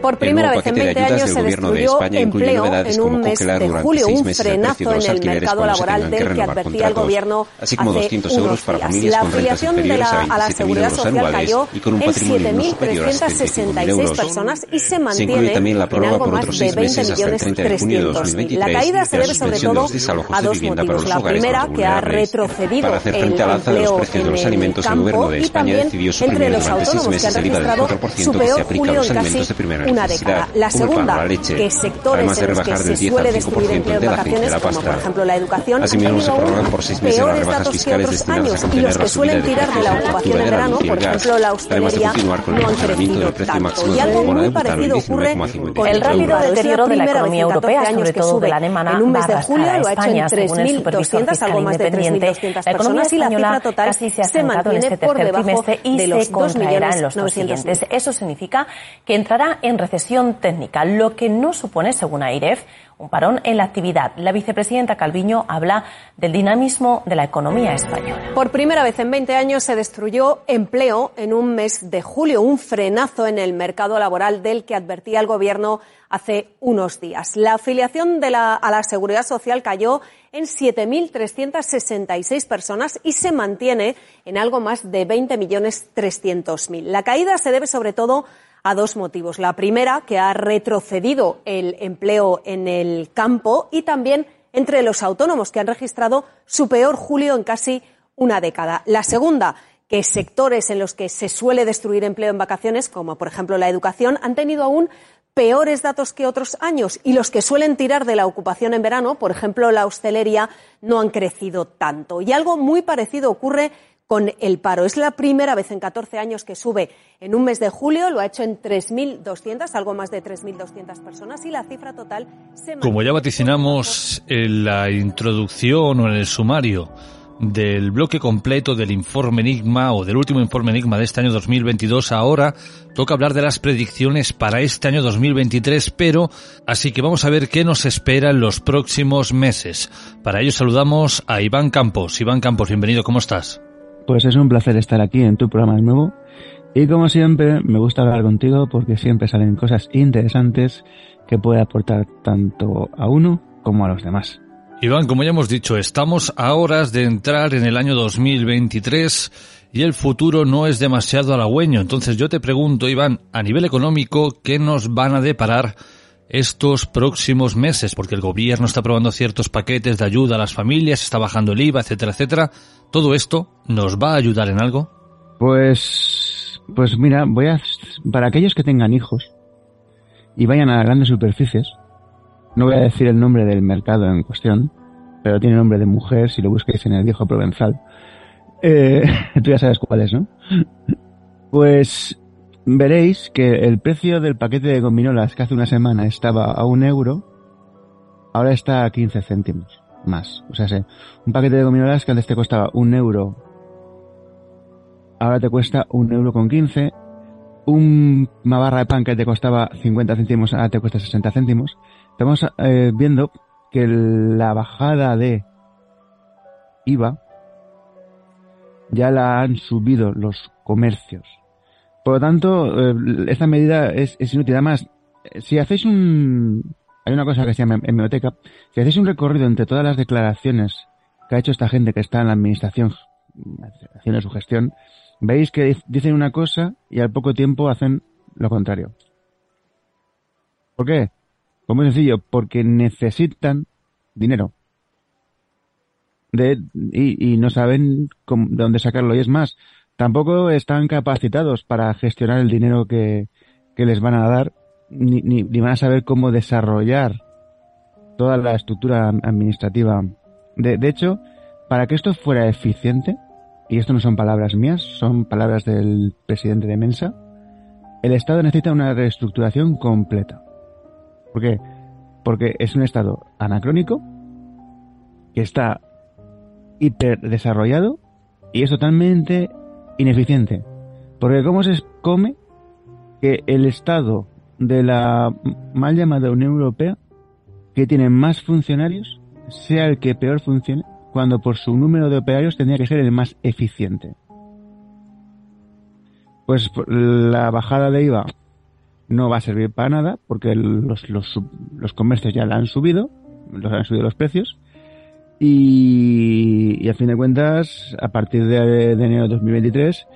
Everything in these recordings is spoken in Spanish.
Por primera vez en 20 años se destruyó empleo en un mes de julio, un frenazo en el mercado laboral del que advertía el gobierno así como hace 200 euros para familias La afiliación de la, a la 27.000 seguridad social cayó y con un en patrimonio no superior a 7.366 euros. personas y se mantiene también la en prórroga algo por más otros de seis 20 meses hasta el millones 30 de junio de 300.000. 2023 La caída se de la debe sobre de todo desalojos a de dos motivos. La primera, que ha retrocedido Para hacer el frente al alza de los empleo precios de los alimentos, el campo gobierno de y España también decidió entre suprimir los durante seis autónomos que meses han el IVA del registrado 4% su que se aplica a julio los en alimentos casi de primera una necesidad, década. La segunda, la leche, que sectores además de en los que se del 10 suele destruir 5% empleo vacaciones, de la como por ejemplo la educación, Asimismo, se prorrogan por seis meses las rebajas fiscales a años y los que suelen de tirar de la ocupación en verano, por ejemplo la además de hostelería, continuar con el no han crecido tanto. máximo Y algo muy parecido ocurre 19,55. con El rápido deterioro de la economía en 14 europea, sobre todo de la alemana, en un mes de julio arrastrar lo a ha hecho en España, según el supervisor 3.200, algo más de independiente. 3.200 La economía personas y la española cifra total se mantiene este por tercer debajo de se los contraerá en los dos 2.900.000. siguientes. Eso significa que entrará en recesión técnica, lo que no supone, según AIREF, un parón en la actividad. La vicepresidenta Calviño habla del dinamismo de la economía española. Por primera vez en 20 años se destruyó empleo en un mes de julio, un frenazo en el mercado laboral del que advertía el Gobierno hace unos días. La afiliación de la- a la Seguridad Social cayó en 7.366 personas y se mantiene en algo más de 20.300.000. La caída se debe sobre todo a dos motivos. La primera, que ha retrocedido el empleo en el campo y también entre los autónomos, que han registrado su peor julio en casi una década. La segunda, que sectores en los que se suele destruir empleo en vacaciones, como por ejemplo la educación, han tenido aún peores datos que otros años y los que suelen tirar de la ocupación en verano, por ejemplo la hostelería, no han crecido tanto. Y algo muy parecido ocurre con el paro. Es la primera vez en 14 años que sube en un mes de julio, lo ha hecho en 3.200, algo más de 3.200 personas y la cifra total se Como ya vaticinamos en la introducción o en el sumario del bloque completo del informe Enigma o del último informe Enigma de este año 2022, ahora toca hablar de las predicciones para este año 2023, pero así que vamos a ver qué nos espera en los próximos meses. Para ello saludamos a Iván Campos. Iván Campos, bienvenido, ¿cómo estás? Pues es un placer estar aquí en tu programa nuevo. Y como siempre, me gusta hablar contigo porque siempre salen cosas interesantes que puede aportar tanto a uno como a los demás. Iván, como ya hemos dicho, estamos a horas de entrar en el año 2023 y el futuro no es demasiado halagüeño. Entonces yo te pregunto, Iván, a nivel económico, ¿qué nos van a deparar estos próximos meses? Porque el gobierno está aprobando ciertos paquetes de ayuda a las familias, está bajando el IVA, etcétera, etcétera. ¿Todo esto nos va a ayudar en algo? Pues, pues mira, voy a, para aquellos que tengan hijos y vayan a grandes superficies, no voy a decir el nombre del mercado en cuestión, pero tiene nombre de mujer si lo busquéis en el viejo provenzal. Eh, tú ya sabes cuál es, ¿no? Pues veréis que el precio del paquete de gominolas que hace una semana estaba a un euro, ahora está a 15 céntimos más. O sea, un paquete de gominolas que antes te costaba un euro, ahora te cuesta un euro con 15. Una barra de pan que te costaba 50 céntimos, ahora te cuesta 60 céntimos. Estamos eh, viendo que la bajada de IVA ya la han subido los comercios. Por lo tanto, eh, esta medida es, inútil. Además, si hacéis un... Hay una cosa que se llama hemeroteca. Si hacéis un recorrido entre todas las declaraciones que ha hecho esta gente que está en la administración haciendo su gestión, veis que dicen una cosa y al poco tiempo hacen lo contrario. ¿Por qué? Pues muy sencillo, porque necesitan dinero. De, y, no saben de dónde sacarlo. Y es más, tampoco están capacitados para gestionar el dinero que, que les van a dar, ni, ni, ni, van a saber cómo desarrollar toda la estructura administrativa. De, de hecho, para que esto fuera eficiente, y esto no son palabras mías, son palabras del presidente de Mensa, el Estado necesita una reestructuración completa. ¿Por qué? Porque es un Estado anacrónico, que está hiper desarrollado y es totalmente ineficiente. Porque ¿cómo se come que el Estado de la mal llamada Unión Europea, que tiene más funcionarios, sea el que peor funcione, cuando por su número de operarios tendría que ser el más eficiente? Pues la bajada de IVA no va a servir para nada porque los, los, comercios ya la han subido, los han subido los precios y, a fin de cuentas a partir de, enero de 2023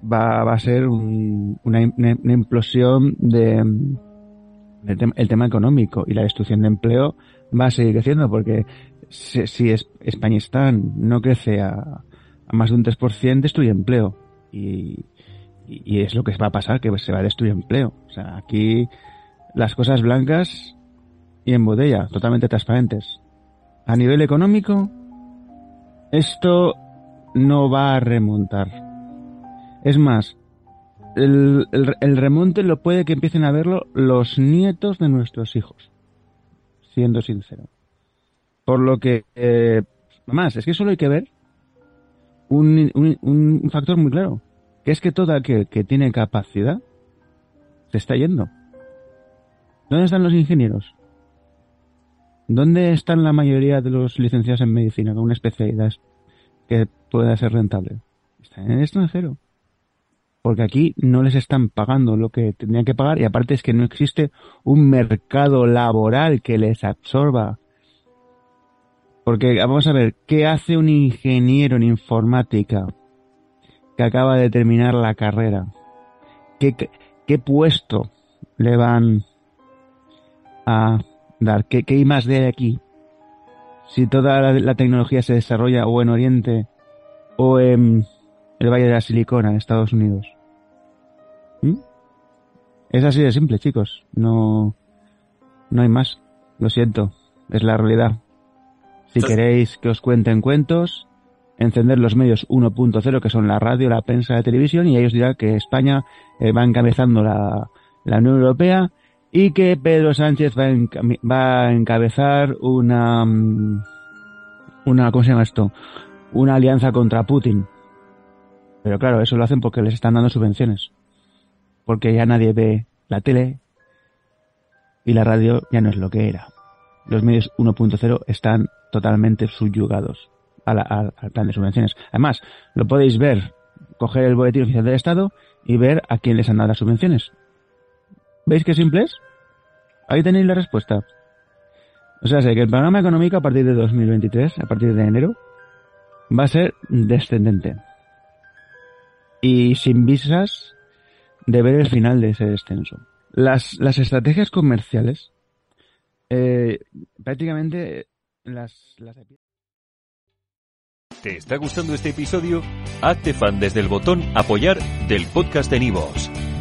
va, va a ser una, implosión de, el tema económico y la destrucción de empleo va a seguir creciendo porque si, si España no crece a, más de un 3% destruye empleo y, y, es lo que va a pasar, que se va a destruir empleo. O sea, aquí las cosas blancas y en botella, totalmente transparentes. A nivel económico, esto no va a remontar. Es más, el, remonte lo puede que empiecen a verlo los nietos de nuestros hijos, siendo sincero. Por lo que, eh, más, es que solo hay que ver un, un, un factor muy claro que es que todo aquel que tiene capacidad se está yendo. ¿Dónde están los ingenieros? ¿Dónde están la mayoría de los licenciados en medicina con una especialidad que pueda ser rentable? Están en el extranjero. Porque aquí no les están pagando lo que tendrían que pagar y aparte es que no existe un mercado laboral que les absorba. Porque vamos a ver, ¿qué hace un ingeniero en informática? que acaba de terminar la carrera. ¿Qué, qué puesto le van a dar? ¿Qué, qué hay más de aquí? Si toda la, tecnología se desarrolla o en Oriente o en el Valle de la Silicona, en Estados Unidos. ¿Mm? Es así de simple, chicos. No, no hay más. Lo siento. Es la realidad. Si queréis que os cuenten cuentos, encender los medios 1.0 que son la radio, la prensa, la televisión y ellos dirán que España eh, va encabezando la, la, Unión Europea y que Pedro Sánchez va, va a encabezar una mm, una ¿cómo se llama esto? una alianza contra Putin. Pero claro, eso lo hacen porque les están dando subvenciones. Porque ya nadie ve la tele y la radio ya no es lo que era. Los medios 1.0 están totalmente subyugados al, plan de subvenciones. Además, lo podéis ver, coger el boletín oficial del Estado y ver a quién les han dado las subvenciones. ¿Veis qué simple es? Ahí tenéis la respuesta. O sea, sé que el panorama económico a partir de 2023, a partir de enero, va a ser descendente. Y sin visas de ver el final de ese descenso. Las, las estrategias comerciales, eh, prácticamente las, las... ¿Te está gustando este episodio? Hazte fan desde el botón Apoyar del podcast de Nivos.